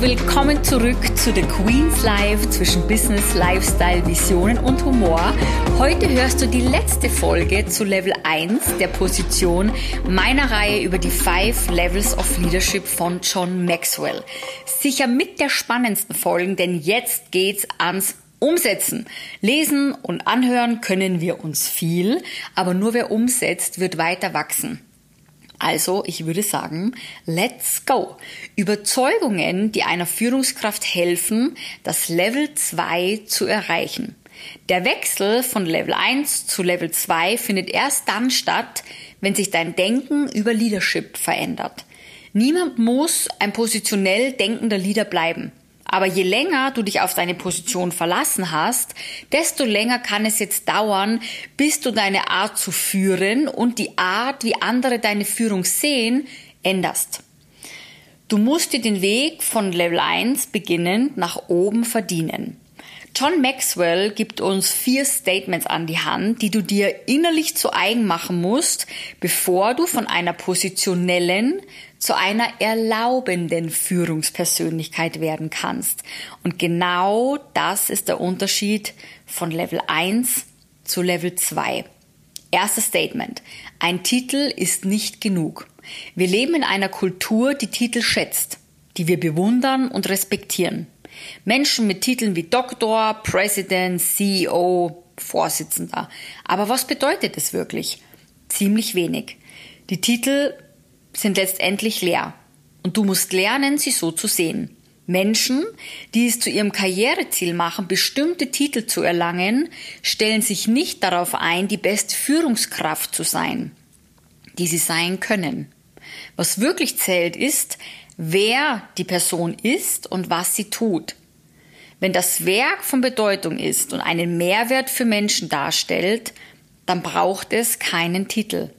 willkommen zurück zu The Queen's Life zwischen Business, Lifestyle, Visionen und Humor. Heute hörst du die letzte Folge zu Level 1 der Position meiner Reihe über die Five Levels of Leadership von John Maxwell. Sicher mit der spannendsten Folgen, denn jetzt geht's ans Umsetzen. Lesen und anhören können wir uns viel, aber nur wer umsetzt, wird weiter wachsen. Also, ich würde sagen, let's go. Überzeugungen, die einer Führungskraft helfen, das Level 2 zu erreichen. Der Wechsel von Level 1 zu Level 2 findet erst dann statt, wenn sich dein Denken über Leadership verändert. Niemand muss ein positionell denkender Leader bleiben. Aber je länger du dich auf deine Position verlassen hast, desto länger kann es jetzt dauern, bis du deine Art zu führen und die Art, wie andere deine Führung sehen, änderst. Du musst dir den Weg von Level 1 beginnend nach oben verdienen. John Maxwell gibt uns vier Statements an die Hand, die du dir innerlich zu eigen machen musst, bevor du von einer positionellen zu einer erlaubenden Führungspersönlichkeit werden kannst. Und genau das ist der Unterschied von Level 1 zu Level 2. Erstes Statement. Ein Titel ist nicht genug. Wir leben in einer Kultur, die Titel schätzt, die wir bewundern und respektieren. Menschen mit Titeln wie Doktor, President, CEO, Vorsitzender. Aber was bedeutet es wirklich? Ziemlich wenig. Die Titel sind letztendlich leer. Und du musst lernen, sie so zu sehen. Menschen, die es zu ihrem Karriereziel machen, bestimmte Titel zu erlangen, stellen sich nicht darauf ein, die beste Führungskraft zu sein, die sie sein können. Was wirklich zählt ist, wer die Person ist und was sie tut. Wenn das Werk von Bedeutung ist und einen Mehrwert für Menschen darstellt, dann braucht es keinen Titel.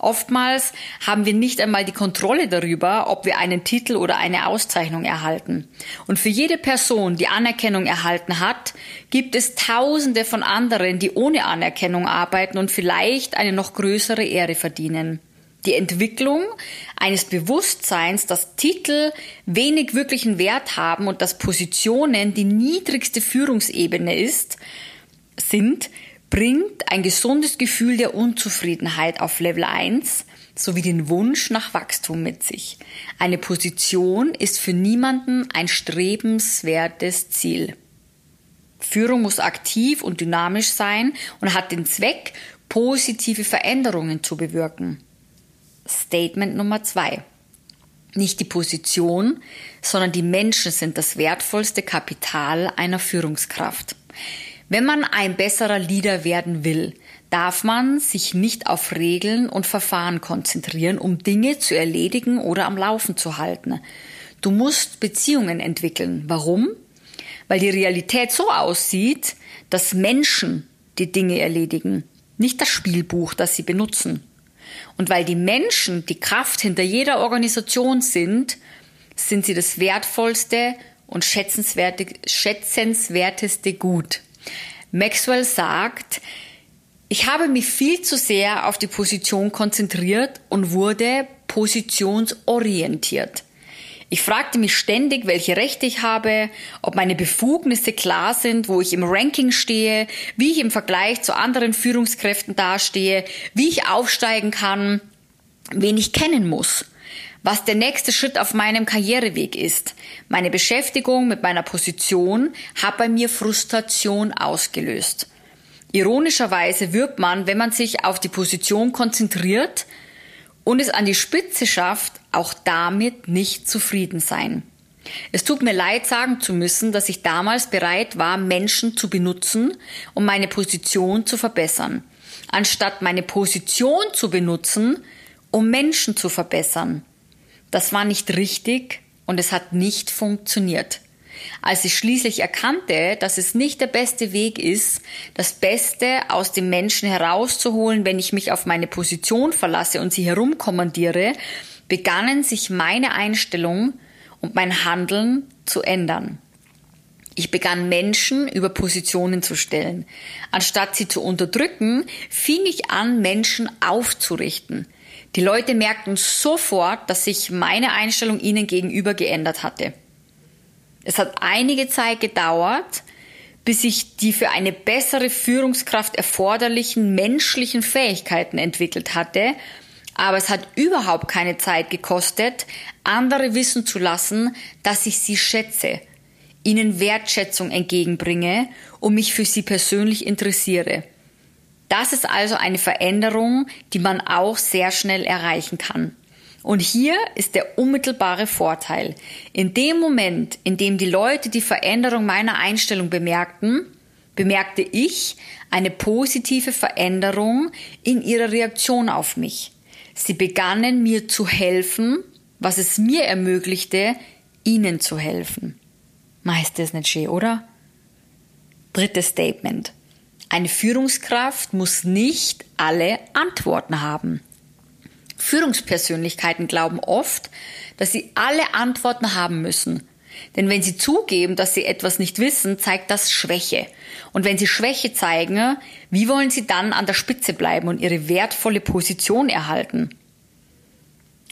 Oftmals haben wir nicht einmal die Kontrolle darüber, ob wir einen Titel oder eine Auszeichnung erhalten. Und für jede Person, die Anerkennung erhalten hat, gibt es Tausende von anderen, die ohne Anerkennung arbeiten und vielleicht eine noch größere Ehre verdienen. Die Entwicklung eines Bewusstseins, dass Titel wenig wirklichen Wert haben und dass Positionen die niedrigste Führungsebene ist, sind, bringt ein gesundes Gefühl der Unzufriedenheit auf Level 1 sowie den Wunsch nach Wachstum mit sich. Eine Position ist für niemanden ein strebenswertes Ziel. Führung muss aktiv und dynamisch sein und hat den Zweck, positive Veränderungen zu bewirken. Statement Nummer zwei. Nicht die Position, sondern die Menschen sind das wertvollste Kapital einer Führungskraft. Wenn man ein besserer Leader werden will, darf man sich nicht auf Regeln und Verfahren konzentrieren, um Dinge zu erledigen oder am Laufen zu halten. Du musst Beziehungen entwickeln. Warum? Weil die Realität so aussieht, dass Menschen die Dinge erledigen, nicht das Spielbuch, das sie benutzen. Und weil die Menschen die Kraft hinter jeder Organisation sind, sind sie das wertvollste und schätzenswerteste Gut. Maxwell sagt, ich habe mich viel zu sehr auf die Position konzentriert und wurde positionsorientiert. Ich fragte mich ständig, welche Rechte ich habe, ob meine Befugnisse klar sind, wo ich im Ranking stehe, wie ich im Vergleich zu anderen Führungskräften dastehe, wie ich aufsteigen kann, wen ich kennen muss was der nächste Schritt auf meinem Karriereweg ist. Meine Beschäftigung mit meiner Position hat bei mir Frustration ausgelöst. Ironischerweise wirbt man, wenn man sich auf die Position konzentriert und es an die Spitze schafft, auch damit nicht zufrieden sein. Es tut mir leid sagen zu müssen, dass ich damals bereit war, Menschen zu benutzen, um meine Position zu verbessern, anstatt meine Position zu benutzen, um Menschen zu verbessern. Das war nicht richtig und es hat nicht funktioniert. Als ich schließlich erkannte, dass es nicht der beste Weg ist, das Beste aus dem Menschen herauszuholen, wenn ich mich auf meine Position verlasse und sie herumkommandiere, begannen sich meine Einstellung und mein Handeln zu ändern. Ich begann Menschen über Positionen zu stellen. Anstatt sie zu unterdrücken, fing ich an, Menschen aufzurichten. Die Leute merkten sofort, dass sich meine Einstellung ihnen gegenüber geändert hatte. Es hat einige Zeit gedauert, bis ich die für eine bessere Führungskraft erforderlichen menschlichen Fähigkeiten entwickelt hatte, aber es hat überhaupt keine Zeit gekostet, andere wissen zu lassen, dass ich sie schätze, ihnen Wertschätzung entgegenbringe und mich für sie persönlich interessiere. Das ist also eine Veränderung, die man auch sehr schnell erreichen kann. Und hier ist der unmittelbare Vorteil. In dem Moment, in dem die Leute die Veränderung meiner Einstellung bemerkten, bemerkte ich eine positive Veränderung in ihrer Reaktion auf mich. Sie begannen mir zu helfen, was es mir ermöglichte, ihnen zu helfen. Meist ist nicht schön, oder? Drittes Statement. Eine Führungskraft muss nicht alle Antworten haben. Führungspersönlichkeiten glauben oft, dass sie alle Antworten haben müssen. Denn wenn sie zugeben, dass sie etwas nicht wissen, zeigt das Schwäche. Und wenn sie Schwäche zeigen, wie wollen sie dann an der Spitze bleiben und ihre wertvolle Position erhalten?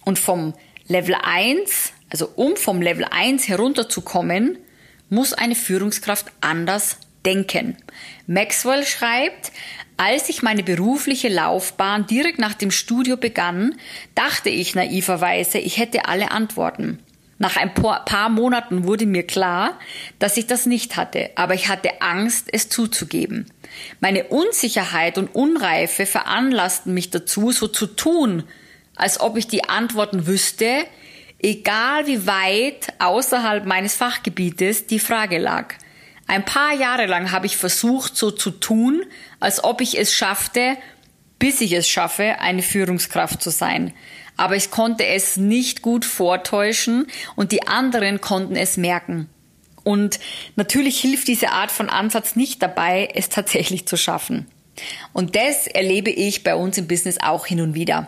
Und vom Level 1, also um vom Level 1 herunterzukommen, muss eine Führungskraft anders denken. Maxwell schreibt, als ich meine berufliche Laufbahn direkt nach dem Studio begann, dachte ich naiverweise, ich hätte alle Antworten. Nach ein paar Monaten wurde mir klar, dass ich das nicht hatte, aber ich hatte Angst, es zuzugeben. Meine Unsicherheit und Unreife veranlassten mich dazu, so zu tun, als ob ich die Antworten wüsste, egal wie weit außerhalb meines Fachgebietes die Frage lag. Ein paar Jahre lang habe ich versucht, so zu tun, als ob ich es schaffte, bis ich es schaffe, eine Führungskraft zu sein. Aber ich konnte es nicht gut vortäuschen und die anderen konnten es merken. Und natürlich hilft diese Art von Ansatz nicht dabei, es tatsächlich zu schaffen. Und das erlebe ich bei uns im Business auch hin und wieder.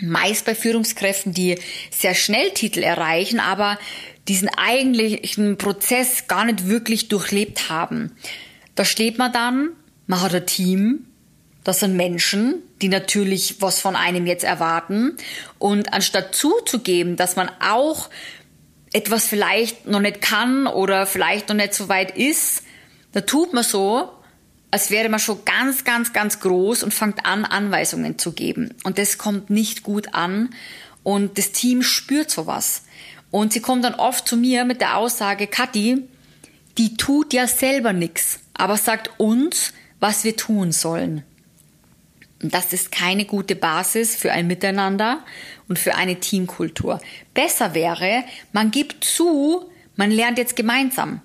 Meist bei Führungskräften, die sehr schnell Titel erreichen, aber diesen eigentlichen Prozess gar nicht wirklich durchlebt haben. Da steht man dann, man hat ein Team, das sind Menschen, die natürlich was von einem jetzt erwarten. Und anstatt zuzugeben, dass man auch etwas vielleicht noch nicht kann oder vielleicht noch nicht so weit ist, da tut man so, als wäre man schon ganz, ganz, ganz groß und fängt an, Anweisungen zu geben. Und das kommt nicht gut an und das Team spürt sowas. Und sie kommt dann oft zu mir mit der Aussage, Kathi, die tut ja selber nichts, aber sagt uns, was wir tun sollen. Und das ist keine gute Basis für ein Miteinander und für eine Teamkultur. Besser wäre, man gibt zu, man lernt jetzt gemeinsam.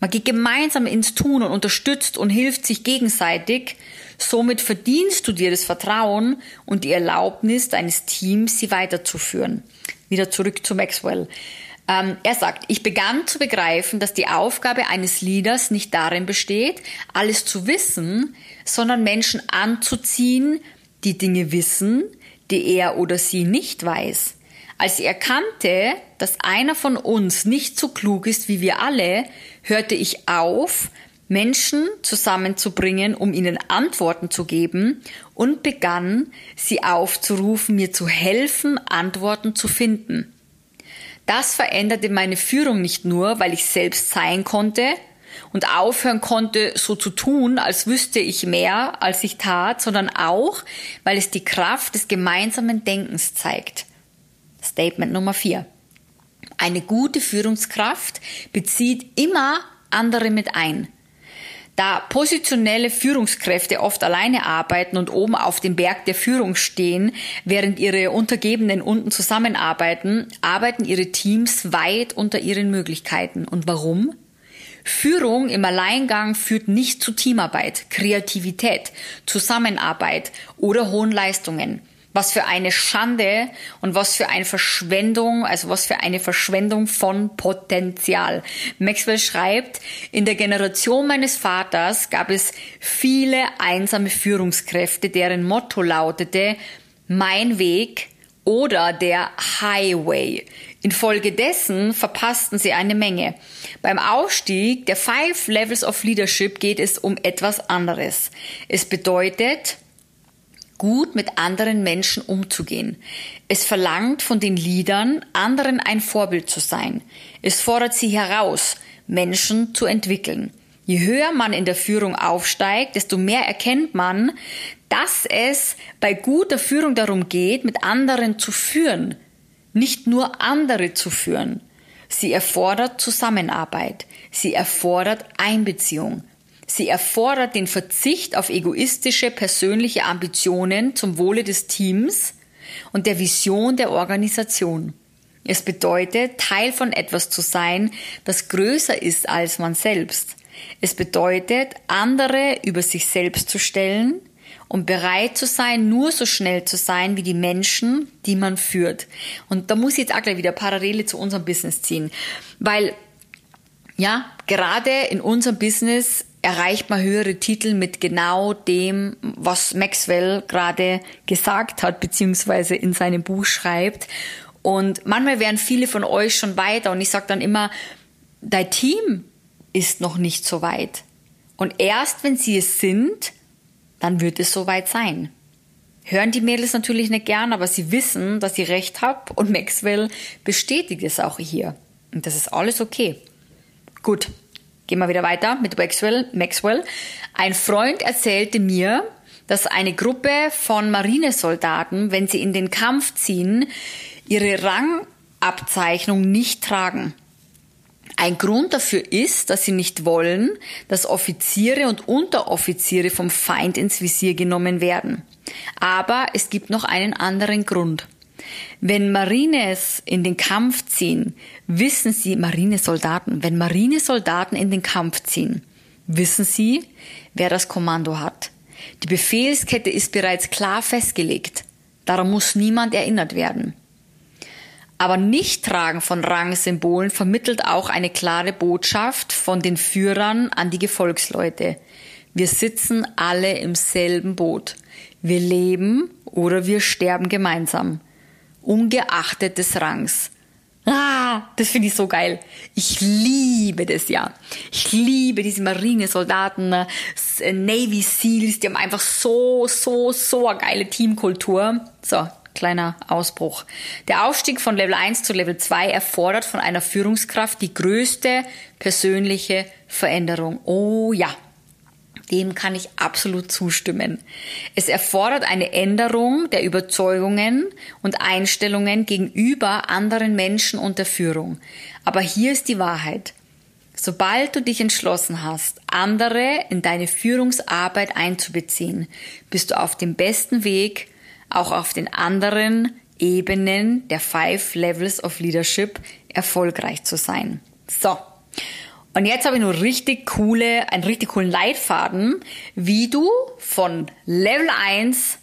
Man geht gemeinsam ins Tun und unterstützt und hilft sich gegenseitig. Somit verdienst du dir das Vertrauen und die Erlaubnis deines Teams, sie weiterzuführen. Wieder zurück zu Maxwell. Ähm, er sagt, ich begann zu begreifen, dass die Aufgabe eines Leaders nicht darin besteht, alles zu wissen, sondern Menschen anzuziehen, die Dinge wissen, die er oder sie nicht weiß. Als ich erkannte, dass einer von uns nicht so klug ist wie wir alle, hörte ich auf, Menschen zusammenzubringen, um ihnen Antworten zu geben und begann, sie aufzurufen, mir zu helfen, Antworten zu finden. Das veränderte meine Führung nicht nur, weil ich selbst sein konnte und aufhören konnte, so zu tun, als wüsste ich mehr, als ich tat, sondern auch, weil es die Kraft des gemeinsamen Denkens zeigt. Statement Nummer vier. Eine gute Führungskraft bezieht immer andere mit ein. Da positionelle Führungskräfte oft alleine arbeiten und oben auf dem Berg der Führung stehen, während ihre Untergebenen unten zusammenarbeiten, arbeiten ihre Teams weit unter ihren Möglichkeiten. Und warum? Führung im Alleingang führt nicht zu Teamarbeit, Kreativität, Zusammenarbeit oder hohen Leistungen. Was für eine Schande und was für eine Verschwendung, also was für eine Verschwendung von Potenzial. Maxwell schreibt, in der Generation meines Vaters gab es viele einsame Führungskräfte, deren Motto lautete, mein Weg oder der Highway. Infolgedessen verpassten sie eine Menge. Beim Aufstieg der Five Levels of Leadership geht es um etwas anderes. Es bedeutet, gut mit anderen Menschen umzugehen. Es verlangt von den Liedern, anderen ein Vorbild zu sein. Es fordert sie heraus, Menschen zu entwickeln. Je höher man in der Führung aufsteigt, desto mehr erkennt man, dass es bei guter Führung darum geht, mit anderen zu führen, nicht nur andere zu führen. Sie erfordert Zusammenarbeit. Sie erfordert Einbeziehung. Sie erfordert den Verzicht auf egoistische persönliche Ambitionen zum Wohle des Teams und der Vision der Organisation. Es bedeutet, Teil von etwas zu sein, das größer ist als man selbst. Es bedeutet, andere über sich selbst zu stellen und bereit zu sein, nur so schnell zu sein wie die Menschen, die man führt. Und da muss ich jetzt auch gleich wieder Parallele zu unserem Business ziehen, weil ja, gerade in unserem Business erreicht man höhere Titel mit genau dem, was Maxwell gerade gesagt hat, beziehungsweise in seinem Buch schreibt. Und manchmal wären viele von euch schon weiter und ich sage dann immer, dein Team ist noch nicht so weit. Und erst wenn sie es sind, dann wird es soweit sein. Hören die Mädels natürlich nicht gern, aber sie wissen, dass ich recht habe und Maxwell bestätigt es auch hier. Und das ist alles okay. Gut, gehen wir wieder weiter mit Maxwell. Maxwell. Ein Freund erzählte mir, dass eine Gruppe von Marinesoldaten, wenn sie in den Kampf ziehen, ihre Rangabzeichnung nicht tragen. Ein Grund dafür ist, dass sie nicht wollen, dass Offiziere und Unteroffiziere vom Feind ins Visier genommen werden. Aber es gibt noch einen anderen Grund. Wenn Marines in den Kampf ziehen, wissen sie, Marinesoldaten, wenn Marinesoldaten in den Kampf ziehen, wissen sie, wer das Kommando hat. Die Befehlskette ist bereits klar festgelegt. Daran muss niemand erinnert werden. Aber Nichttragen von Rangsymbolen vermittelt auch eine klare Botschaft von den Führern an die Gefolgsleute. Wir sitzen alle im selben Boot. Wir leben oder wir sterben gemeinsam ungeachtet des Rangs. Ah, das finde ich so geil. Ich liebe das ja. Ich liebe diese Marinesoldaten, äh, Navy Seals, die haben einfach so, so, so eine geile Teamkultur. So, kleiner Ausbruch. Der Aufstieg von Level 1 zu Level 2 erfordert von einer Führungskraft die größte persönliche Veränderung. Oh ja, dem kann ich absolut zustimmen. Es erfordert eine Änderung der Überzeugungen und Einstellungen gegenüber anderen Menschen und der Führung. Aber hier ist die Wahrheit. Sobald du dich entschlossen hast, andere in deine Führungsarbeit einzubeziehen, bist du auf dem besten Weg, auch auf den anderen Ebenen der Five Levels of Leadership erfolgreich zu sein. So. Und jetzt habe ich nur richtig coole, einen richtig coolen Leitfaden, wie du von Level 1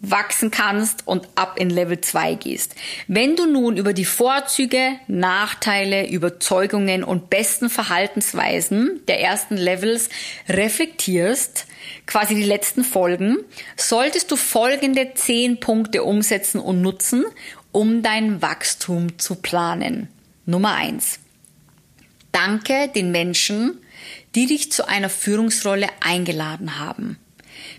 wachsen kannst und ab in Level 2 gehst. Wenn du nun über die Vorzüge, Nachteile, Überzeugungen und besten Verhaltensweisen der ersten Levels reflektierst, quasi die letzten Folgen, solltest du folgende 10 Punkte umsetzen und nutzen, um dein Wachstum zu planen. Nummer 1. Danke den Menschen, die dich zu einer Führungsrolle eingeladen haben.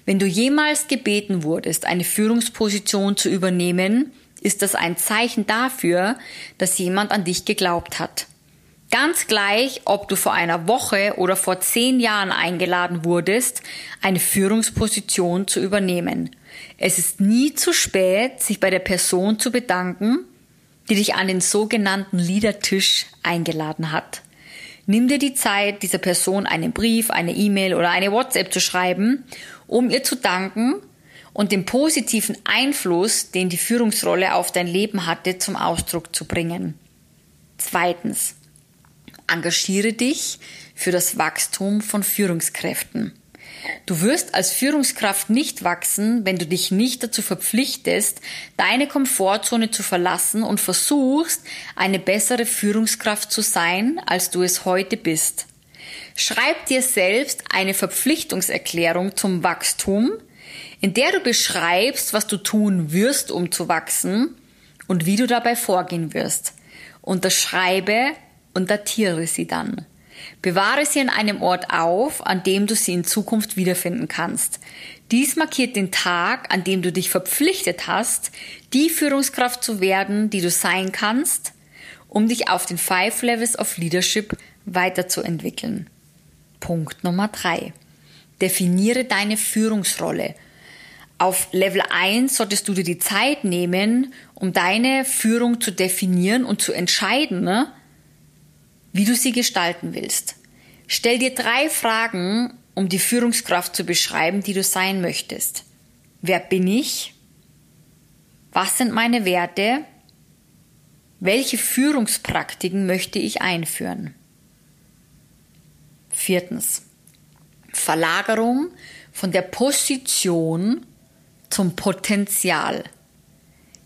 Wenn du jemals gebeten wurdest, eine Führungsposition zu übernehmen, ist das ein Zeichen dafür, dass jemand an dich geglaubt hat. Ganz gleich, ob du vor einer Woche oder vor zehn Jahren eingeladen wurdest, eine Führungsposition zu übernehmen. Es ist nie zu spät, sich bei der Person zu bedanken, die dich an den sogenannten Leadertisch eingeladen hat. Nimm dir die Zeit, dieser Person einen Brief, eine E-Mail oder eine WhatsApp zu schreiben, um ihr zu danken und den positiven Einfluss, den die Führungsrolle auf dein Leben hatte, zum Ausdruck zu bringen. Zweitens, engagiere dich für das Wachstum von Führungskräften. Du wirst als Führungskraft nicht wachsen, wenn du dich nicht dazu verpflichtest, deine Komfortzone zu verlassen und versuchst, eine bessere Führungskraft zu sein, als du es heute bist. Schreib dir selbst eine Verpflichtungserklärung zum Wachstum, in der du beschreibst, was du tun wirst, um zu wachsen und wie du dabei vorgehen wirst. Unterschreibe und datiere sie dann. Bewahre sie an einem Ort auf, an dem du sie in Zukunft wiederfinden kannst. Dies markiert den Tag, an dem du dich verpflichtet hast, die Führungskraft zu werden, die du sein kannst um dich auf den Five Levels of Leadership weiterzuentwickeln. Punkt Nummer drei. Definiere deine Führungsrolle. Auf Level 1 solltest du dir die Zeit nehmen, um deine Führung zu definieren und zu entscheiden, ne, wie du sie gestalten willst. Stell dir drei Fragen, um die Führungskraft zu beschreiben, die du sein möchtest. Wer bin ich? Was sind meine Werte? Welche Führungspraktiken möchte ich einführen? Viertens. Verlagerung von der Position zum Potenzial.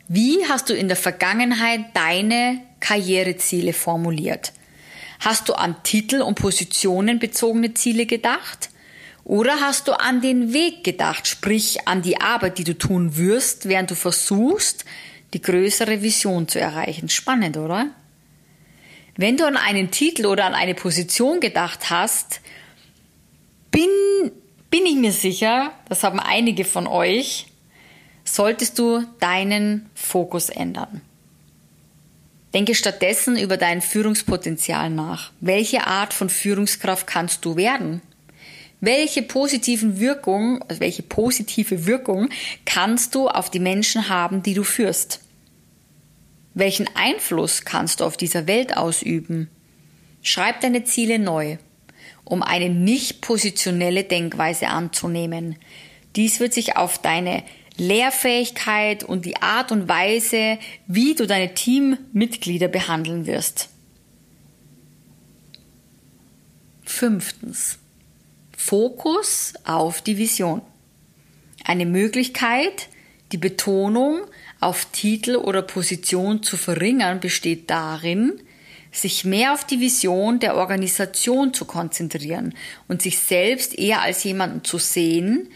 Wie hast du in der Vergangenheit deine Karriereziele formuliert? Hast du an Titel und Positionen bezogene Ziele gedacht? Oder hast du an den Weg gedacht, sprich an die Arbeit, die du tun wirst, während du versuchst, die größere Vision zu erreichen? Spannend, oder? Wenn du an einen Titel oder an eine Position gedacht hast, bin, bin ich mir sicher, das haben einige von euch, solltest du deinen Fokus ändern. Denke stattdessen über dein Führungspotenzial nach. Welche Art von Führungskraft kannst du werden? Welche positiven Wirkung, also welche positive Wirkung kannst du auf die Menschen haben, die du führst? Welchen Einfluss kannst du auf dieser Welt ausüben? Schreib deine Ziele neu, um eine nicht positionelle Denkweise anzunehmen. Dies wird sich auf deine Lehrfähigkeit und die Art und Weise, wie du deine Teammitglieder behandeln wirst. Fünftens. Fokus auf die Vision. Eine Möglichkeit, die Betonung auf Titel oder Position zu verringern, besteht darin, sich mehr auf die Vision der Organisation zu konzentrieren und sich selbst eher als jemanden zu sehen,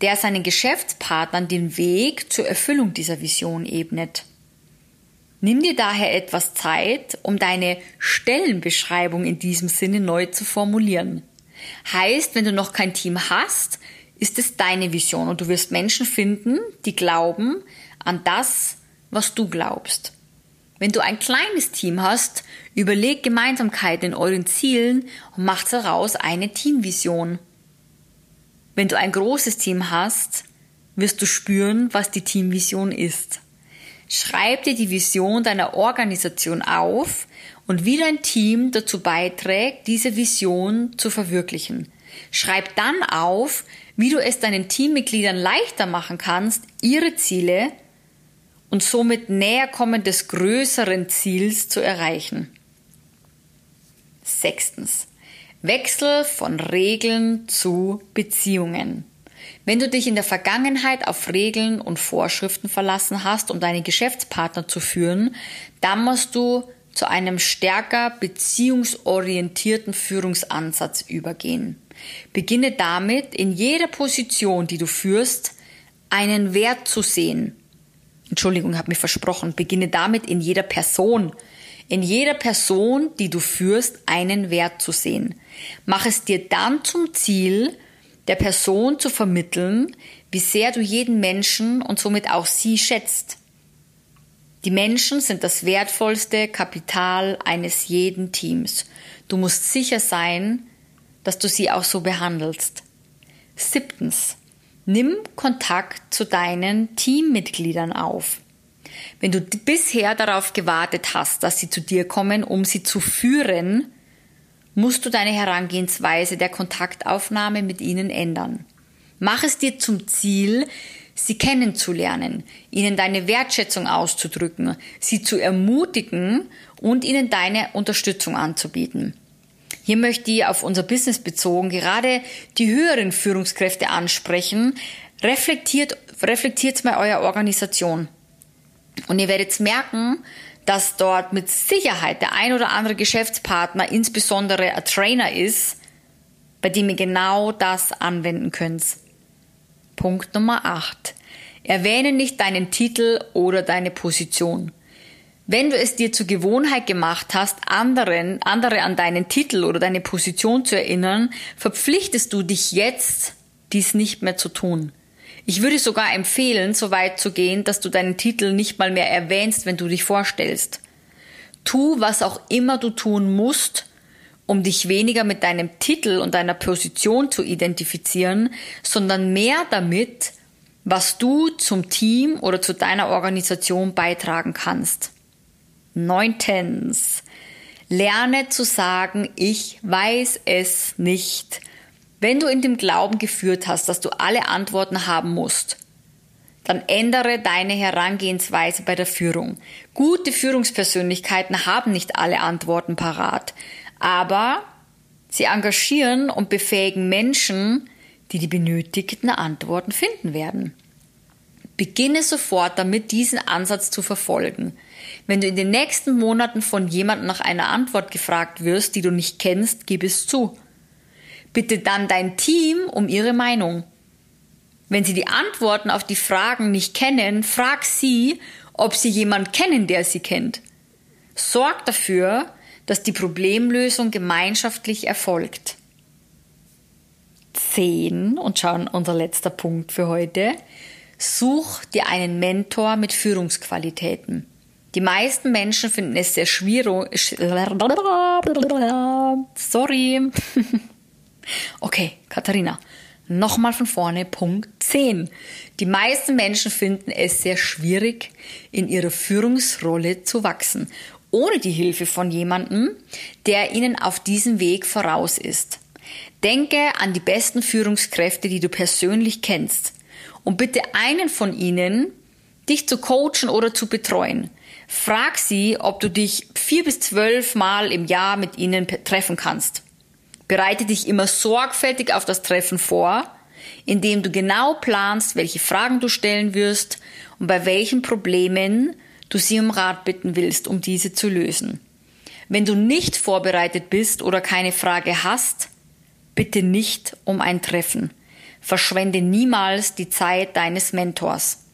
der seinen Geschäftspartnern den Weg zur Erfüllung dieser Vision ebnet. Nimm dir daher etwas Zeit, um deine Stellenbeschreibung in diesem Sinne neu zu formulieren. Heißt, wenn du noch kein Team hast, ist es deine Vision und du wirst Menschen finden, die glauben an das, was du glaubst. Wenn du ein kleines Team hast, überleg Gemeinsamkeiten in euren Zielen und mach daraus eine Teamvision. Wenn du ein großes Team hast, wirst du spüren, was die Teamvision ist. Schreib dir die Vision deiner Organisation auf und wie dein Team dazu beiträgt, diese Vision zu verwirklichen. Schreib dann auf, wie du es deinen Teammitgliedern leichter machen kannst, ihre Ziele und somit näher kommen des größeren Ziels zu erreichen. Sechstens. Wechsel von Regeln zu Beziehungen. Wenn du dich in der Vergangenheit auf Regeln und Vorschriften verlassen hast, um deine Geschäftspartner zu führen, dann musst du zu einem stärker beziehungsorientierten Führungsansatz übergehen. Beginne damit, in jeder Position, die du führst, einen Wert zu sehen. Entschuldigung, habe mir versprochen. Beginne damit, in jeder Person in jeder Person, die du führst, einen Wert zu sehen. Mach es dir dann zum Ziel, der Person zu vermitteln, wie sehr du jeden Menschen und somit auch sie schätzt. Die Menschen sind das wertvollste Kapital eines jeden Teams. Du musst sicher sein, dass du sie auch so behandelst. Siebtens. Nimm Kontakt zu deinen Teammitgliedern auf. Wenn du bisher darauf gewartet hast, dass sie zu dir kommen, um sie zu führen, musst du deine Herangehensweise der Kontaktaufnahme mit ihnen ändern. Mach es dir zum Ziel, sie kennenzulernen, ihnen deine Wertschätzung auszudrücken, sie zu ermutigen und ihnen deine Unterstützung anzubieten. Hier möchte ich auf unser Business bezogen gerade die höheren Führungskräfte ansprechen. Reflektiert, reflektiert mal euer Organisation. Und ihr werdet merken, dass dort mit Sicherheit der ein oder andere Geschäftspartner, insbesondere ein Trainer ist, bei dem ihr genau das anwenden könnt. Punkt Nummer 8. Erwähne nicht deinen Titel oder deine Position. Wenn du es dir zur Gewohnheit gemacht hast, anderen, andere an deinen Titel oder deine Position zu erinnern, verpflichtest du dich jetzt, dies nicht mehr zu tun. Ich würde sogar empfehlen, so weit zu gehen, dass du deinen Titel nicht mal mehr erwähnst, wenn du dich vorstellst. Tu, was auch immer du tun musst, um dich weniger mit deinem Titel und deiner Position zu identifizieren, sondern mehr damit, was du zum Team oder zu deiner Organisation beitragen kannst. Neuntens. Lerne zu sagen, ich weiß es nicht. Wenn du in dem Glauben geführt hast, dass du alle Antworten haben musst, dann ändere deine Herangehensweise bei der Führung. Gute Führungspersönlichkeiten haben nicht alle Antworten parat, aber sie engagieren und befähigen Menschen, die die benötigten Antworten finden werden. Beginne sofort damit, diesen Ansatz zu verfolgen. Wenn du in den nächsten Monaten von jemandem nach einer Antwort gefragt wirst, die du nicht kennst, gib es zu. Bitte dann dein Team um ihre Meinung. Wenn sie die Antworten auf die Fragen nicht kennen, frag sie, ob sie jemand kennen, der sie kennt. Sorg dafür, dass die Problemlösung gemeinschaftlich erfolgt. 10 und schauen unser letzter Punkt für heute. Such dir einen Mentor mit Führungsqualitäten. Die meisten Menschen finden es sehr schwierig. Sorry. Okay, Katharina. Nochmal von vorne, Punkt 10. Die meisten Menschen finden es sehr schwierig, in ihrer Führungsrolle zu wachsen, ohne die Hilfe von jemandem, der ihnen auf diesem Weg voraus ist. Denke an die besten Führungskräfte, die du persönlich kennst, und bitte einen von ihnen, dich zu coachen oder zu betreuen. Frag sie, ob du dich vier bis zwölf Mal im Jahr mit ihnen treffen kannst. Bereite dich immer sorgfältig auf das Treffen vor, indem du genau planst, welche Fragen du stellen wirst und bei welchen Problemen du sie um Rat bitten willst, um diese zu lösen. Wenn du nicht vorbereitet bist oder keine Frage hast, bitte nicht um ein Treffen. Verschwende niemals die Zeit deines Mentors.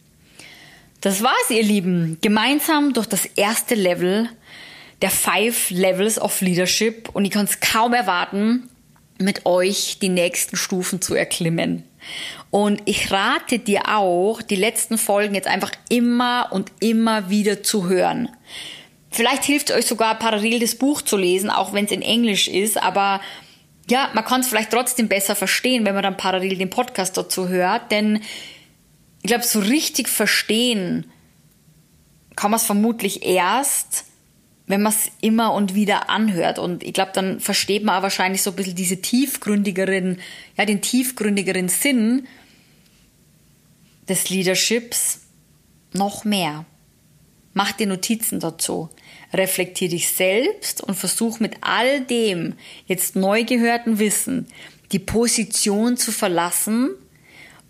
Das war's, ihr Lieben. Gemeinsam durch das erste Level der Five Levels of Leadership und ich kann es kaum erwarten, mit euch die nächsten Stufen zu erklimmen. Und ich rate dir auch, die letzten Folgen jetzt einfach immer und immer wieder zu hören. Vielleicht hilft es euch sogar parallel das Buch zu lesen, auch wenn es in Englisch ist, aber ja, man kann es vielleicht trotzdem besser verstehen, wenn man dann parallel den Podcast dazu hört, denn ich glaube, so richtig verstehen kann man es vermutlich erst, wenn man es immer und wieder anhört. Und ich glaube, dann versteht man auch wahrscheinlich so ein bisschen diese tiefgründigeren, ja, den tiefgründigeren Sinn des Leaderships noch mehr. Mach dir Notizen dazu. Reflektier dich selbst und versuch mit all dem jetzt neu gehörten Wissen die Position zu verlassen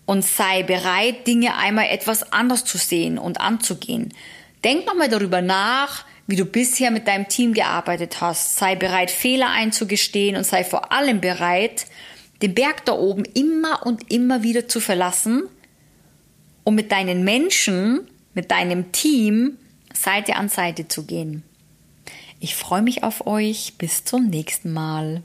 und sei bereit, Dinge einmal etwas anders zu sehen und anzugehen. Denk nochmal darüber nach, wie du bisher mit deinem Team gearbeitet hast. Sei bereit, Fehler einzugestehen und sei vor allem bereit, den Berg da oben immer und immer wieder zu verlassen, um mit deinen Menschen, mit deinem Team Seite an Seite zu gehen. Ich freue mich auf euch. Bis zum nächsten Mal.